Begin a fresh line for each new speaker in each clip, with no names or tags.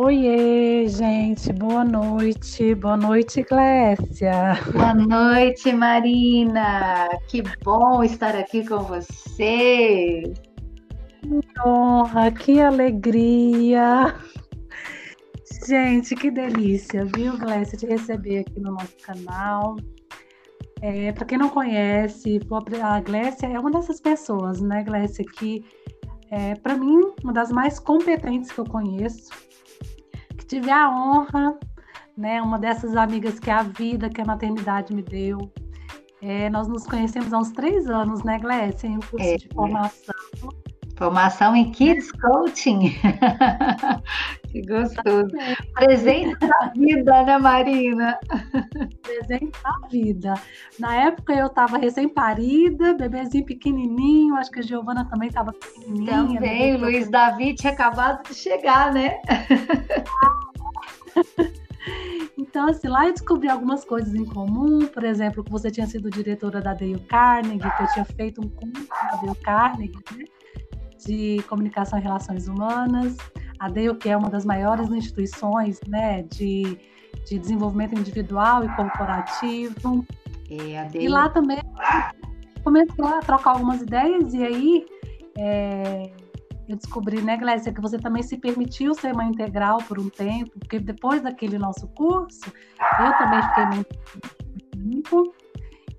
Oiê, gente, boa noite. Boa noite, Glécia.
Boa noite, Marina. Que bom estar aqui com você.
Que honra, que alegria. Gente, que delícia, viu, Glécia, te receber aqui no nosso canal. É, Para quem não conhece, a Glécia é uma dessas pessoas, né, Glécia, que é, para mim, uma das mais competentes que eu conheço, tive a honra, né, uma dessas amigas que a vida, que a maternidade me deu. É, nós nos conhecemos há uns três anos, né, Glécia, em um curso é, de formação.
Formação em Kids Coaching. que gostoso. Presente da vida, né, Marina?
Presente da vida. Na época eu estava recém-parida, bebezinho pequenininho, acho que a Giovana também estava pequenininha.
Também, o Luiz Davi tinha acabado de chegar, né?
Então, assim, lá eu descobri algumas coisas em comum, por exemplo, que você tinha sido diretora da Dale Carnegie, que eu tinha feito um curso da Dale Carnegie, né? De Comunicação e Relações Humanas, a DEO, que é uma das maiores instituições né, de, de desenvolvimento individual e corporativo.
É,
e lá também começou a trocar algumas ideias, e aí é, eu descobri, né, Glécia, que você também se permitiu ser mãe integral por um tempo, porque depois daquele nosso curso, eu também fiquei muito tempo,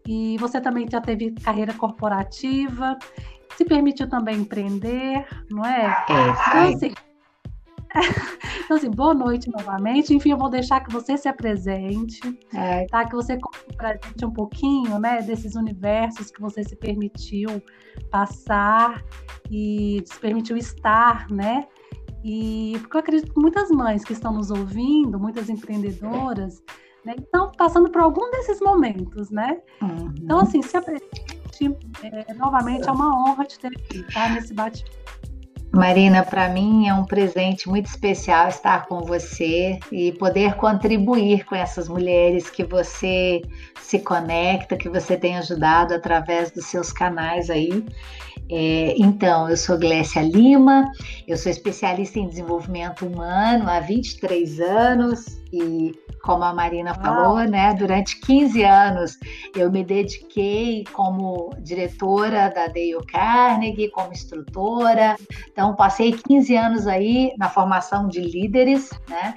e você também já teve carreira corporativa, se permitiu também empreender, não é?
É, então, assim,
então, assim, boa noite novamente. Enfim, eu vou deixar que você se apresente, é. tá? Que você conte pra gente um pouquinho, né, desses universos que você se permitiu passar e se permitiu estar, né? E porque eu acredito que muitas mães que estão nos ouvindo, muitas empreendedoras, né, estão passando por algum desses momentos, né? Uhum. Então, assim, se apresente é, novamente é uma honra te ter aqui, tá? Nesse bate
Marina, para mim é um presente muito especial estar com você e poder contribuir com essas mulheres que você se conecta, que você tem ajudado através dos seus canais aí. É, então, eu sou Glécia Lima, eu sou especialista em desenvolvimento humano há 23 anos e como a Marina falou, né? Durante 15 anos eu me dediquei como diretora da Dale Carnegie, como instrutora. Então passei 15 anos aí na formação de líderes, né?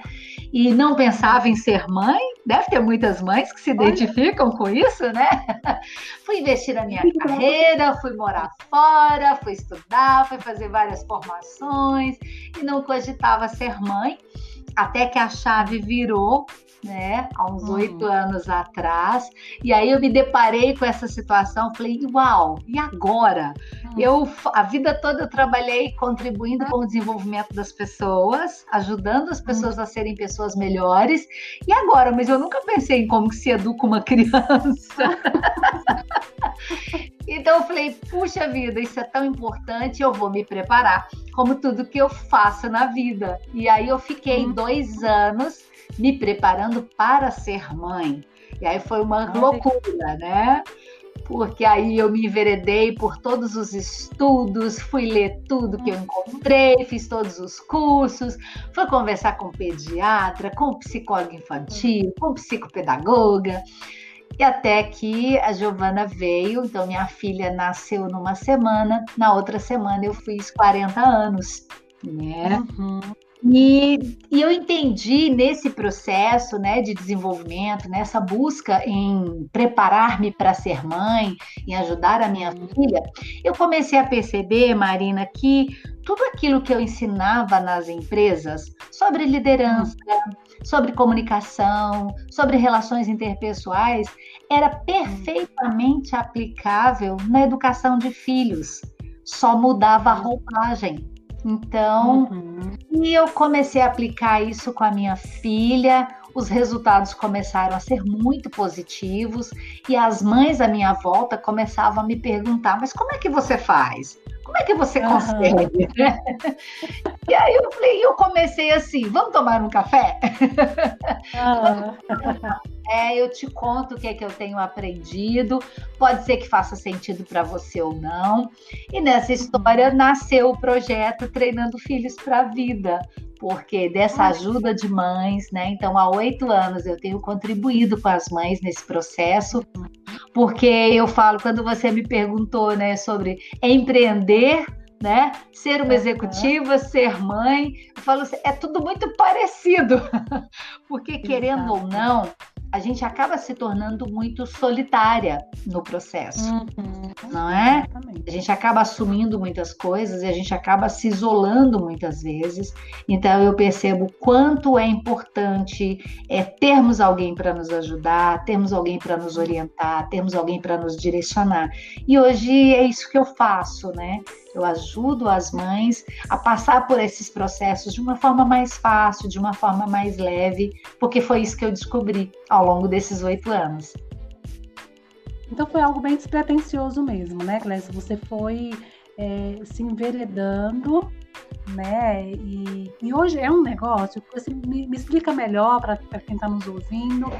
E não pensava em ser mãe. Deve ter muitas mães que se identificam com isso, né? fui investir na minha carreira, fui morar fora, fui estudar, fui fazer várias formações e não cogitava ser mãe até que a chave virou né, há uns uhum. oito anos atrás. E aí eu me deparei com essa situação, falei, uau, e agora? Uhum. Eu a vida toda eu trabalhei contribuindo com o desenvolvimento das pessoas, ajudando as pessoas uhum. a serem pessoas melhores. E agora? Mas eu nunca pensei em como se educa uma criança. então eu falei, puxa vida, isso é tão importante, eu vou me preparar, como tudo que eu faço na vida. E aí eu fiquei uhum. dois anos me preparando para ser mãe. E aí foi uma loucura, né? Porque aí eu me enveredei por todos os estudos, fui ler tudo que eu encontrei, fiz todos os cursos, fui conversar com pediatra, com psicólogo infantil, com psicopedagoga. E até que a Giovana veio, então minha filha nasceu numa semana, na outra semana eu fiz 40 anos, né? Uhum. E, e, eu entendi nesse processo né, de desenvolvimento, nessa busca em preparar-me para ser mãe, em ajudar a minha filha, eu comecei a perceber, Marina, que tudo aquilo que eu ensinava nas empresas sobre liderança, sobre comunicação, sobre relações interpessoais, era perfeitamente aplicável na educação de filhos. Só mudava a roupagem. Então, uhum. e eu comecei a aplicar isso com a minha filha. Os resultados começaram a ser muito positivos e as mães à minha volta começavam a me perguntar: mas como é que você faz? Como é que você uhum. consegue? e aí eu falei, eu comecei assim, vamos tomar um café? Uhum. É, eu te conto o que é que eu tenho aprendido. Pode ser que faça sentido para você ou não. E nessa história nasceu o projeto Treinando Filhos para a Vida, porque dessa ajuda de mães, né? Então, há oito anos eu tenho contribuído com as mães nesse processo, porque eu falo, quando você me perguntou, né, sobre empreender, né? Ser uma executiva, ser mãe, eu falo assim, é tudo muito parecido, porque querendo Exato. ou não, a gente acaba se tornando muito solitária no processo, uhum. não é? Exatamente. A gente acaba assumindo muitas coisas e a gente acaba se isolando muitas vezes. Então eu percebo quanto é importante é termos alguém para nos ajudar, termos alguém para nos orientar, termos alguém para nos direcionar. E hoje é isso que eu faço, né? Eu ajudo as mães a passar por esses processos de uma forma mais fácil, de uma forma mais leve, porque foi isso que eu descobri ao longo desses oito anos.
Então foi algo bem despretensioso mesmo, né, Clécia? Você foi é, se enveredando, né? E, e, hoje é um negócio, você me, me explica melhor para quem está nos ouvindo,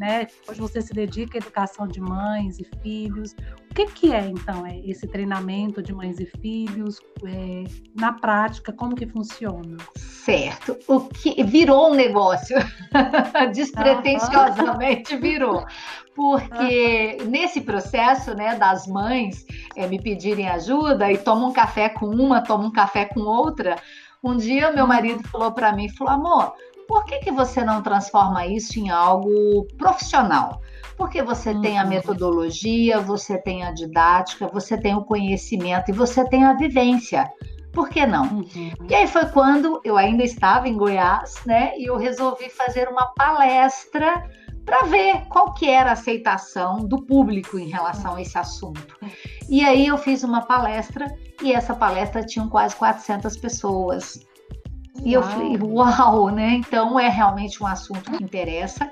né? Hoje você se dedica à educação de mães e filhos. O que, que é, então, é esse treinamento de mães e filhos? É, na prática, como que funciona?
Certo. O que virou um negócio. Despretensiosamente virou. Porque nesse processo, né, das mães é, me pedirem ajuda e tomam um café com uma, tomam um café com outra, um dia meu marido falou para mim, falou, amor, por que, que você não transforma isso em algo profissional? Porque você uhum. tem a uhum. metodologia, você tem a didática, você tem o conhecimento e você tem a vivência. Por que não? Uhum. E aí foi quando eu ainda estava em Goiás, né? E eu resolvi fazer uma palestra para ver qual que era a aceitação do público em relação a esse assunto. E aí eu fiz uma palestra e essa palestra tinha quase 400 pessoas. E eu falei, uau, né? Então é realmente um assunto que interessa.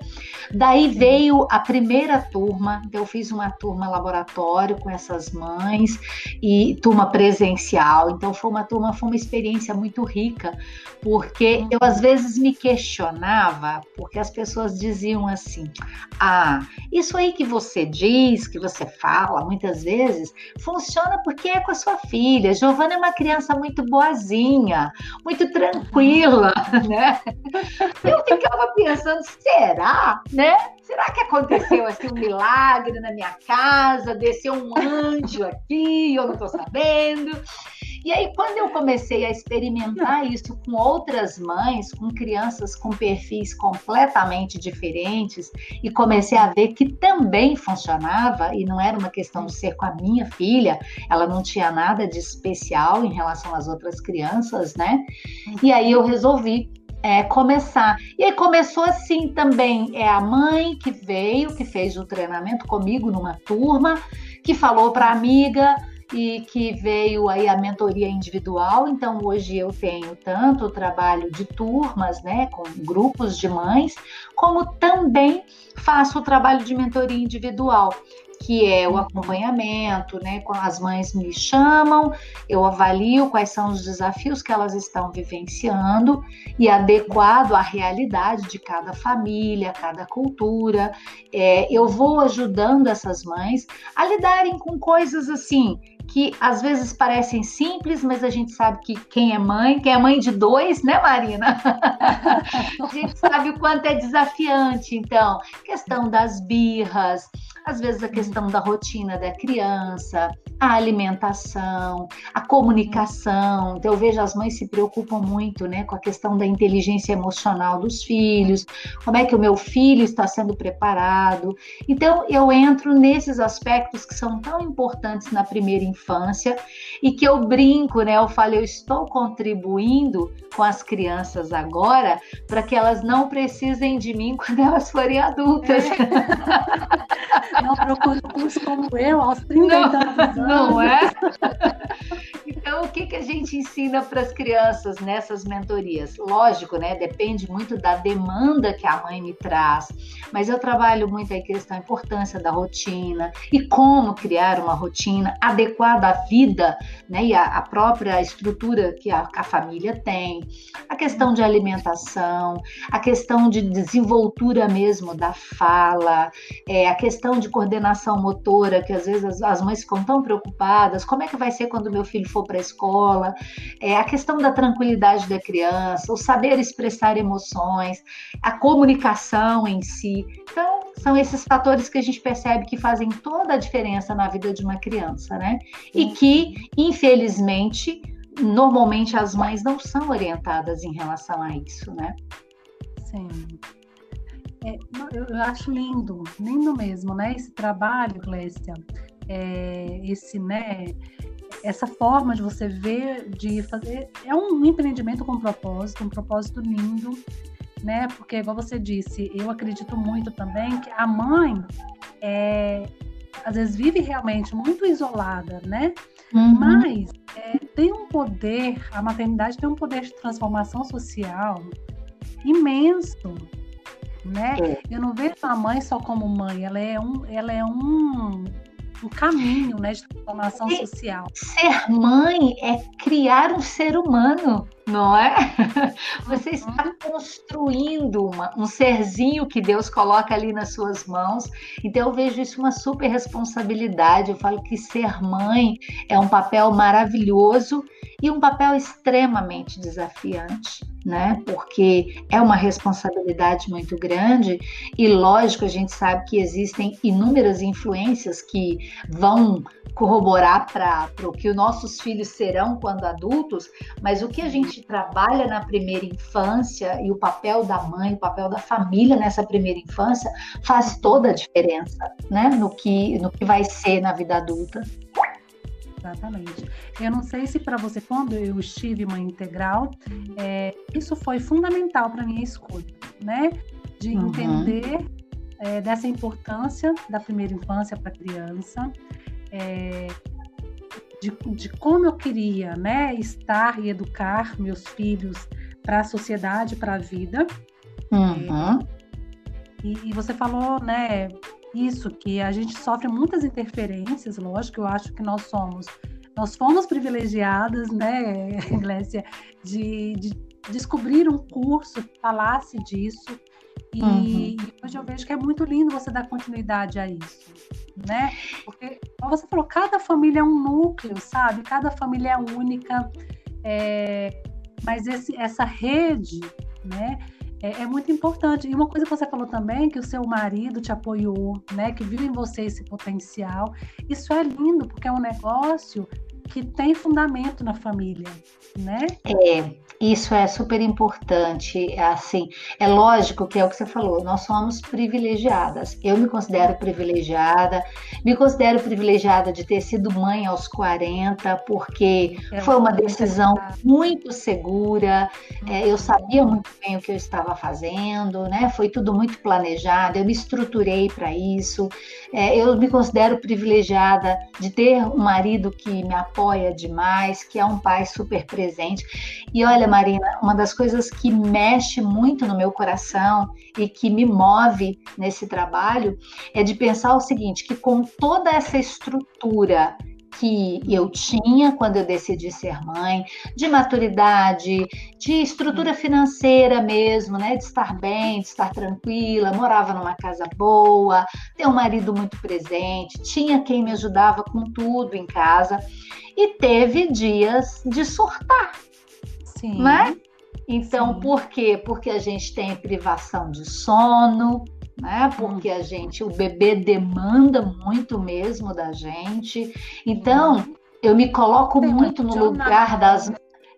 Daí veio a primeira turma, então eu fiz uma turma laboratório com essas mães e turma presencial. Então foi uma turma, foi uma experiência muito rica, porque eu às vezes me questionava, porque as pessoas diziam assim: "Ah, isso aí que você diz, que você fala muitas vezes, funciona porque é com a sua filha. Giovana é uma criança muito boazinha, muito tranquila tranquila, né? Eu ficava pensando, será, né? Será que aconteceu assim um milagre na minha casa? Desceu um anjo aqui, eu não estou sabendo. E aí, quando eu comecei a experimentar isso com outras mães, com crianças com perfis completamente diferentes, e comecei a ver que também funcionava, e não era uma questão de ser com a minha filha, ela não tinha nada de especial em relação às outras crianças, né? E aí eu resolvi é, começar. E aí começou assim também. É a mãe que veio, que fez o treinamento comigo numa turma, que falou para a amiga e que veio aí a mentoria individual. Então hoje eu tenho tanto o trabalho de turmas, né, com grupos de mães, como também faço o trabalho de mentoria individual que é o uhum. acompanhamento, né? Quando as mães me chamam, eu avalio quais são os desafios que elas estão vivenciando e adequado à realidade de cada família, cada cultura. É, eu vou ajudando essas mães a lidarem com coisas assim que às vezes parecem simples, mas a gente sabe que quem é mãe, quem é mãe de dois, né, Marina? a gente sabe o quanto é desafiante. Então, questão das birras, às vezes a questão da rotina da criança, a alimentação, a comunicação. Então, eu vejo as mães se preocupam muito né, com a questão da inteligência emocional dos filhos, como é que o meu filho está sendo preparado. Então, eu entro nesses aspectos que são tão importantes na primeira infância e que eu brinco, né? Eu falo, eu estou contribuindo com as crianças agora para que elas não precisem de mim quando elas forem adultas.
É. Não procure curso como eu, aos 30 não, anos.
Não é? Então, o que, que a gente ensina para as crianças nessas mentorias? Lógico, né? Depende muito da demanda que a mãe me traz, mas eu trabalho muito a questão, a importância da rotina e como criar uma rotina adequada à vida, né? E a, a própria estrutura que a, a família tem, a questão de alimentação, a questão de desenvoltura mesmo da fala, é, a questão de coordenação motora, que às vezes as, as mães ficam tão preocupadas, como é que vai ser quando meu filho for para para a escola, é, a questão da tranquilidade da criança, o saber expressar emoções, a comunicação em si. Então, são esses fatores que a gente percebe que fazem toda a diferença na vida de uma criança, né? E que, infelizmente, normalmente as mães não são orientadas em relação a isso, né?
Sim. É, eu acho lindo, lindo mesmo, né? Esse trabalho, Glécia, é, esse, né? Essa forma de você ver, de fazer, é um empreendimento com propósito, um propósito lindo, né? Porque, igual você disse, eu acredito muito também que a mãe, é, às vezes, vive realmente muito isolada, né? Uhum. Mas é, tem um poder, a maternidade tem um poder de transformação social imenso, né? É. Eu não vejo a mãe só como mãe, ela é um, ela é um, um caminho, né, de transformação social.
Ser mãe é criar um ser humano não é? Você está uhum. construindo uma, um serzinho que Deus coloca ali nas suas mãos. Então eu vejo isso uma super responsabilidade. Eu falo que ser mãe é um papel maravilhoso e um papel extremamente desafiante, né? Porque é uma responsabilidade muito grande e lógico a gente sabe que existem inúmeras influências que vão corroborar para o que os nossos filhos serão quando adultos, mas o que a gente trabalha na primeira infância e o papel da mãe, o papel da família nessa primeira infância faz toda a diferença, né, no que no que vai ser na vida adulta.
Exatamente. Eu não sei se para você, quando eu estive mãe integral, é, isso foi fundamental para minha escolha, né? De uhum. entender é, dessa importância da primeira infância para a criança, é, de, de, como eu queria né, estar e educar meus filhos para a sociedade, para a vida.
Uhum.
E, e, você falou, né, isso, que a gente sofre muitas interferências, lógico, eu acho que nós somos, nós fomos privilegiadas, né, Glécia, de, de descobrir um curso que falasse disso, e, uhum. e, hoje eu vejo que é muito lindo você dar continuidade a isso, né? Porque, como você falou, cada família é um núcleo, sabe? Cada família é única, é... mas esse, essa rede, né? É, é, muito importante. E uma coisa que você falou também, que o seu marido te apoiou, né? Que viu em você esse potencial. Isso é lindo, porque é um negócio que tem fundamento na família, né?
É, isso é super importante. Assim, é lógico que é o que você falou, nós somos privilegiadas. Eu me considero privilegiada, me considero privilegiada de ter sido mãe aos 40, porque é foi uma decisão muito segura. É, eu sabia muito bem o que eu estava fazendo, né? Foi tudo muito planejado, eu me estruturei para isso. É, eu me considero privilegiada de ter um marido que me apoia demais, que é um pai super presente. E olha, Marina, uma das coisas que mexe muito no meu coração e que me move nesse trabalho é de pensar o seguinte: que com toda essa estrutura que eu tinha quando eu decidi ser mãe, de maturidade, de estrutura financeira mesmo, né? De estar bem, de estar tranquila, morava numa casa boa, ter um marido muito presente, tinha quem me ajudava com tudo em casa e teve dias de surtar. Sim. Né? Então, Sim. por quê? Porque a gente tem privação de sono, né? Porque a gente, o bebê demanda muito mesmo da gente. Então, eu me coloco muito no lugar das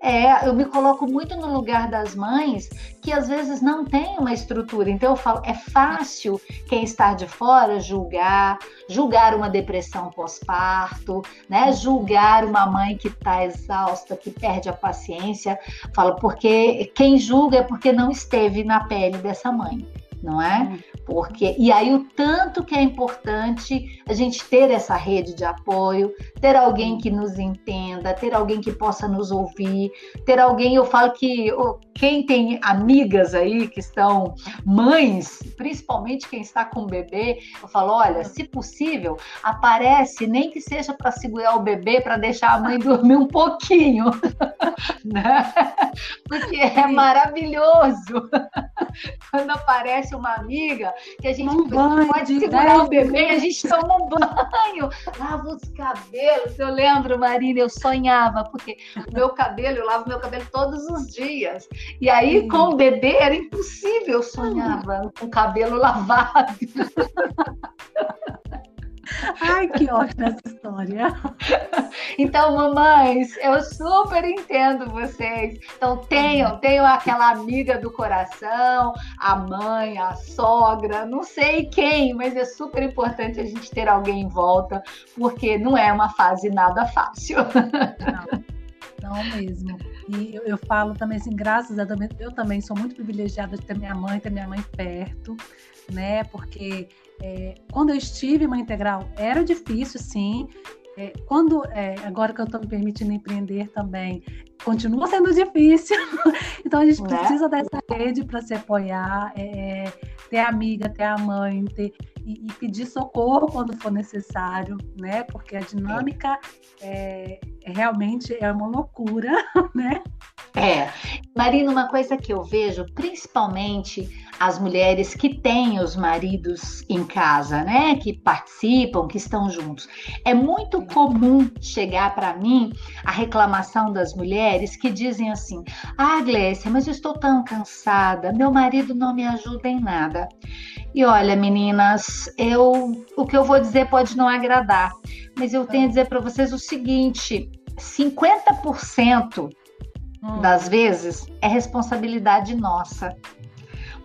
é, eu me coloco muito no lugar das mães que às vezes não tem uma estrutura. Então eu falo, é fácil quem está de fora julgar, julgar uma depressão pós-parto, né? Julgar uma mãe que está exausta, que perde a paciência. Falo, porque quem julga é porque não esteve na pele dessa mãe não é? Porque e aí o tanto que é importante a gente ter essa rede de apoio, ter alguém que nos entenda, ter alguém que possa nos ouvir, ter alguém, eu falo que quem tem amigas aí que estão mães, principalmente quem está com bebê, eu falo, olha, se possível, aparece nem que seja para segurar o bebê para deixar a mãe dormir um pouquinho. né? Porque é maravilhoso quando aparece uma amiga que a gente
um
pode segurar o bebê, a gente toma um banho, lava os cabelos. Eu lembro, Marina, eu sonhava, porque meu cabelo, eu lavo meu cabelo todos os dias. E aí, com o bebê, era impossível, eu sonhava com o cabelo lavado.
Ai, que ótima essa história.
Então, mamães, eu super entendo vocês. Então, tenham, tenham aquela amiga do coração, a mãe, a sogra, não sei quem, mas é super importante a gente ter alguém em volta, porque não é uma fase nada fácil.
Não, não mesmo. E eu, eu falo também assim, graças a Deus, eu também sou muito privilegiada de ter minha mãe, ter minha mãe perto, né? Porque é, quando eu estive em uma integral era difícil, sim. É, quando é, agora que eu estou me permitindo empreender também, continua sendo difícil. então a gente né? precisa dessa rede para se apoiar, é, é, ter amiga, ter a mãe, ter, e, pedir socorro quando for necessário, né? Porque a dinâmica é, realmente é uma loucura, né?
É. Marina, uma coisa que eu vejo, principalmente as mulheres que têm os maridos em casa, né? Que participam, que estão juntos. É muito comum chegar para mim a reclamação das mulheres que dizem assim: Ah, Glécia, mas eu estou tão cansada, meu marido não me ajuda em nada. E olha, meninas, eu o que eu vou dizer pode não agradar, mas eu tenho a dizer para vocês o seguinte: 50% hum. das vezes é responsabilidade nossa.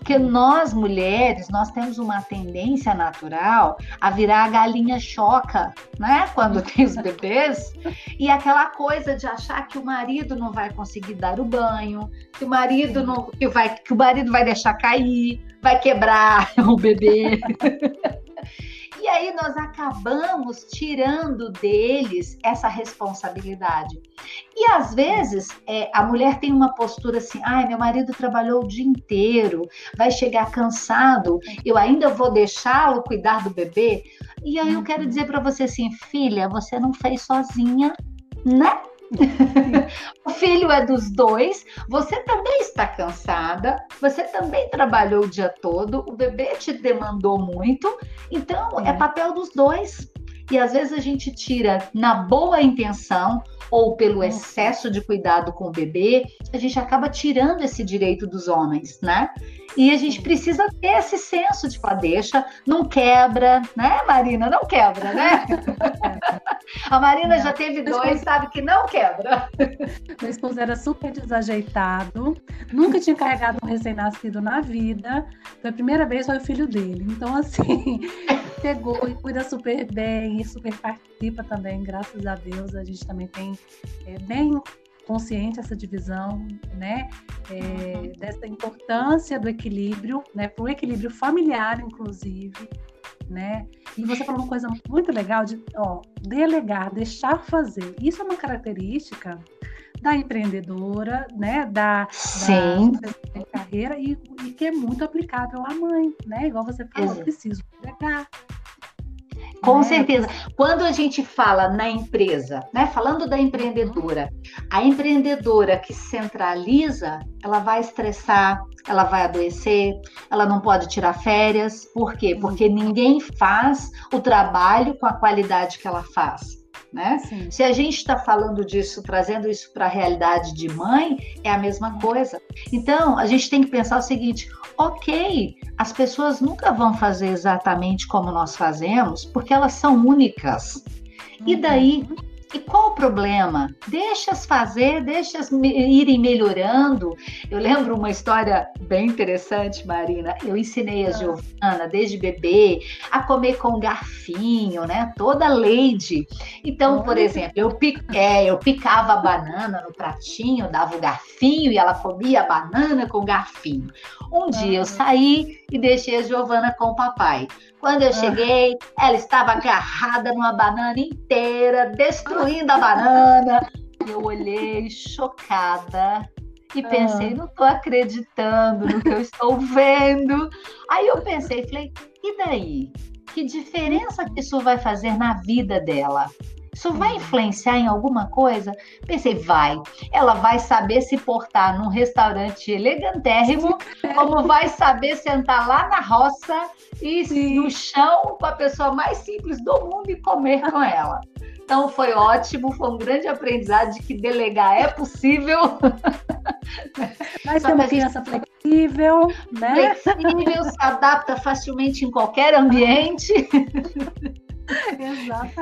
Porque nós mulheres, nós temos uma tendência natural a virar a galinha choca, né? Quando tem os bebês. E aquela coisa de achar que o marido não vai conseguir dar o banho, que o marido não, que vai, que o marido vai deixar cair, vai quebrar o bebê. E aí nós acabamos tirando deles essa responsabilidade. E às vezes é, a mulher tem uma postura assim: ai, meu marido trabalhou o dia inteiro, vai chegar cansado, eu ainda vou deixá-lo cuidar do bebê. E aí eu quero uhum. dizer para você assim, filha, você não fez sozinha, né? o filho é dos dois, você também está cansada, você também trabalhou o dia todo, o bebê te demandou muito, então é, é papel dos dois. E às vezes a gente tira na boa intenção ou pelo excesso de cuidado com o bebê, a gente acaba tirando esse direito dos homens, né? E a gente precisa ter esse senso de falar, deixa, não quebra, né, Marina? Não quebra, né? a Marina já teve dois, sabe que não quebra.
Meu esposo era super desajeitado, nunca tinha carregado um recém-nascido na vida. Foi a primeira vez, foi o filho dele. Então, assim, pegou e cuida super bem, e super participa também, graças a Deus. A gente também tem é, bem consciente essa divisão, né, é, dessa importância do equilíbrio, né, para o equilíbrio familiar, inclusive, né? E você falou uma coisa muito legal de, ó, delegar, deixar fazer. Isso é uma característica da empreendedora, né, da,
Sim.
da carreira e, e, que é muito aplicável à mãe, né? Igual você falou, Exato. preciso delegar,
com né? certeza. Quando a gente fala na empresa, né, falando da empreendedora, a empreendedora que centraliza, ela vai estressar, ela vai adoecer, ela não pode tirar férias. Por quê? Porque ninguém faz o trabalho com a qualidade que ela faz. Né? Se a gente está falando disso, trazendo isso para a realidade de mãe, é a mesma coisa. Então, a gente tem que pensar o seguinte: ok, as pessoas nunca vão fazer exatamente como nós fazemos, porque elas são únicas. E daí uhum. E qual o problema? Deixa-as fazer, deixa-as irem melhorando. Eu lembro uma história bem interessante, Marina. Eu ensinei a ah. Giovana, desde bebê, a comer com garfinho, né? Toda lady. Então, por exemplo, eu, é, eu picava a banana no pratinho, dava o garfinho e ela comia a banana com garfinho. Um dia eu saí e deixei a Giovana com o papai. Quando eu cheguei, ela estava agarrada numa banana inteira, destruindo a banana. Eu olhei chocada e pensei, não estou acreditando no que eu estou vendo. Aí eu pensei, falei, e daí? Que diferença que isso vai fazer na vida dela? Isso vai influenciar em alguma coisa? Pensei, vai. Ela vai saber se portar num restaurante elegantérrimo, como vai saber sentar lá na roça e Sim. no chão com a pessoa mais simples do mundo e comer com ela. Então foi ótimo, foi um grande aprendizado de que delegar é possível.
Mas tem uma criança flexível, né?
Flexível, se adapta facilmente em qualquer ambiente.
Exato.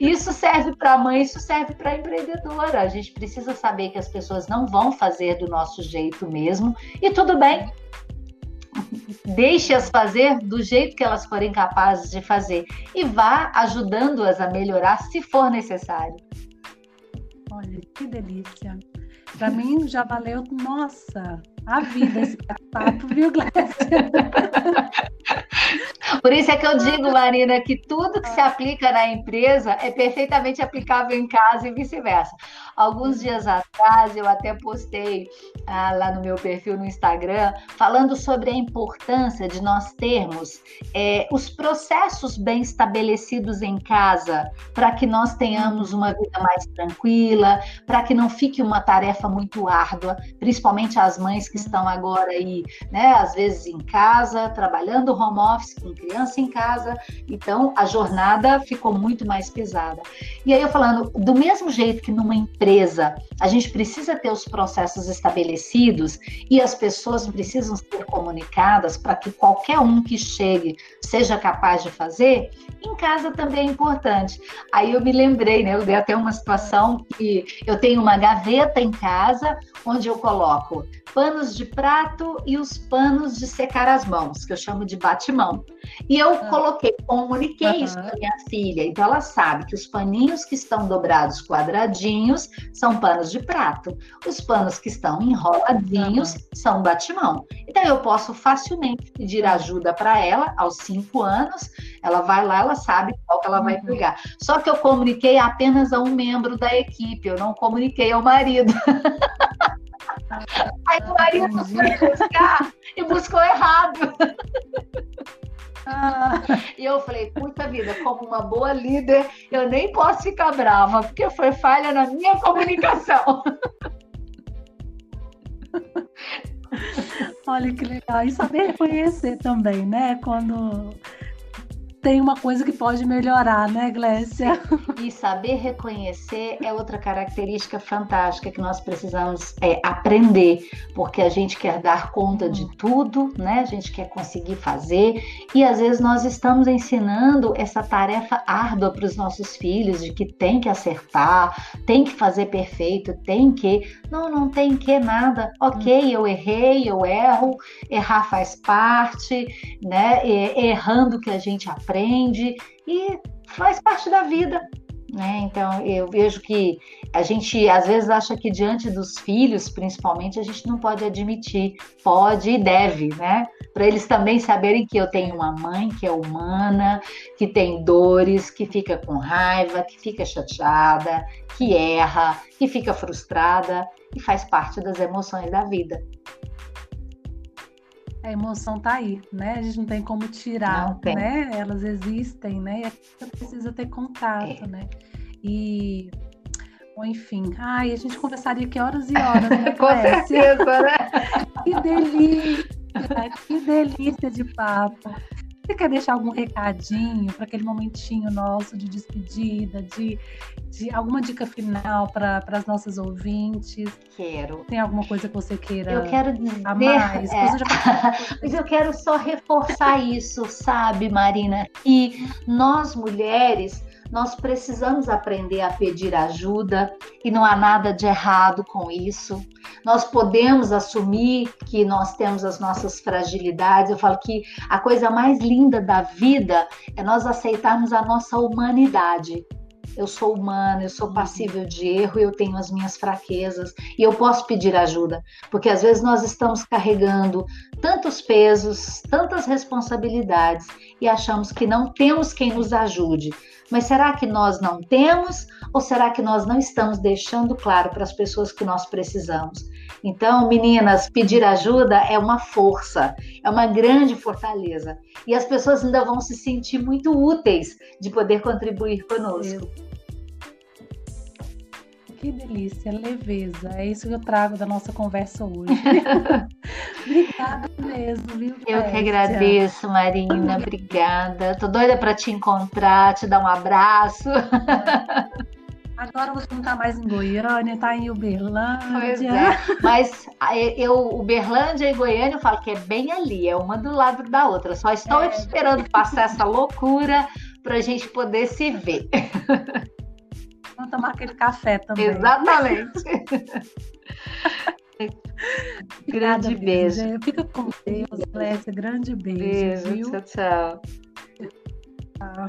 Isso serve para a mãe, isso serve para a empreendedora. A gente precisa saber que as pessoas não vão fazer do nosso jeito mesmo e tudo bem. Deixe-as fazer do jeito que elas forem capazes de fazer e vá ajudando-as a melhorar se for necessário.
Olha, que delícia. Para mim já valeu, nossa, a vida esse papo, viu, Glécia?
Por isso é que eu digo, Marina, que tudo que se aplica na empresa é perfeitamente aplicável em casa e vice-versa. Alguns dias atrás eu até postei ah, lá no meu perfil no Instagram falando sobre a importância de nós termos é, os processos bem estabelecidos em casa para que nós tenhamos uma vida mais tranquila, para que não fique uma tarefa muito árdua, principalmente as mães que estão agora aí, né, às vezes em casa, trabalhando home office com criança em casa, então a jornada ficou muito mais pesada. E aí eu falando, do mesmo jeito que numa empresa a gente precisa ter os processos estabelecidos e as pessoas precisam ser comunicadas para que qualquer um que chegue seja capaz de fazer, em casa também é importante. Aí eu me lembrei, né? Eu dei até uma situação que eu tenho uma gaveta em casa onde eu coloco panos de prato e os panos de secar as mãos, que eu chamo de batimão. E eu ah. coloquei, comuniquei uhum. isso para minha filha. Então ela sabe que os paninhos que estão dobrados quadradinhos são panos de prato. Os panos que estão enroladinhos uhum. são batimão. Então eu posso facilmente pedir ajuda para ela aos cinco anos. Ela vai lá, ela sabe qual que ela vai uhum. pegar. Só que eu comuniquei apenas a um membro da equipe, eu não comuniquei ao marido. Aí o marido foi buscar e buscou errado. Ah. E eu falei, puta vida, como uma boa líder, eu nem posso ficar brava, porque foi falha na minha comunicação.
Olha que legal. E saber reconhecer também, né? Quando tem uma coisa que pode melhorar, né, Glécia?
E saber reconhecer é outra característica fantástica que nós precisamos é, aprender, porque a gente quer dar conta de tudo, né? A gente quer conseguir fazer e às vezes nós estamos ensinando essa tarefa árdua para os nossos filhos de que tem que acertar, tem que fazer perfeito, tem que. Não, não tem que nada. Ok, eu errei, eu erro, errar faz parte, né? Errando que a gente aprende aprende e faz parte da vida. Né? Então eu vejo que a gente às vezes acha que diante dos filhos, principalmente, a gente não pode admitir, pode e deve, né? Para eles também saberem que eu tenho uma mãe que é humana, que tem dores, que fica com raiva, que fica chateada, que erra, que fica frustrada e faz parte das emoções da vida
a emoção tá aí, né? A gente não tem como tirar, né? Elas existem, né? E a gente precisa ter contato, é. né? E enfim, ai, a gente conversaria aqui horas e horas, né?
Com certeza, né?
que delícia, que delícia de papo. Você quer deixar algum recadinho para aquele momentinho nosso de despedida, de, de alguma dica final para as nossas ouvintes?
Quero.
Tem alguma coisa que você queira
eu quero dizer, a mais? É. Mas eu quero só reforçar isso, sabe, Marina? E nós mulheres nós precisamos aprender a pedir ajuda e não há nada de errado com isso. Nós podemos assumir que nós temos as nossas fragilidades. Eu falo que a coisa mais linda da vida é nós aceitarmos a nossa humanidade eu sou humana, eu sou passível de erro, eu tenho as minhas fraquezas e eu posso pedir ajuda, porque às vezes nós estamos carregando tantos pesos, tantas responsabilidades e achamos que não temos quem nos ajude. Mas será que nós não temos ou será que nós não estamos deixando claro para as pessoas que nós precisamos? Então, meninas, pedir ajuda é uma força, é uma grande fortaleza. E as pessoas ainda vão se sentir muito úteis de poder contribuir conosco.
que delícia, leveza. É isso que eu trago da nossa conversa hoje. obrigada mesmo, viu?
Eu que agradeço, Marina. Obrigada. Tô doida para te encontrar, te dar um abraço.
Agora você não está mais em Goiânia, está em Uberlândia. Pois
é. Mas eu, Uberlândia e Goiânia, eu falo que é bem ali, é uma do lado da outra. Só estou é. esperando passar essa loucura para a gente poder se ver.
Vamos tomar aquele café também.
Exatamente. grande beijo.
beijo. Fica com Deus, Lécia. Grande beijo.
Beijo. Viu? Tchau, tchau.
Tchau.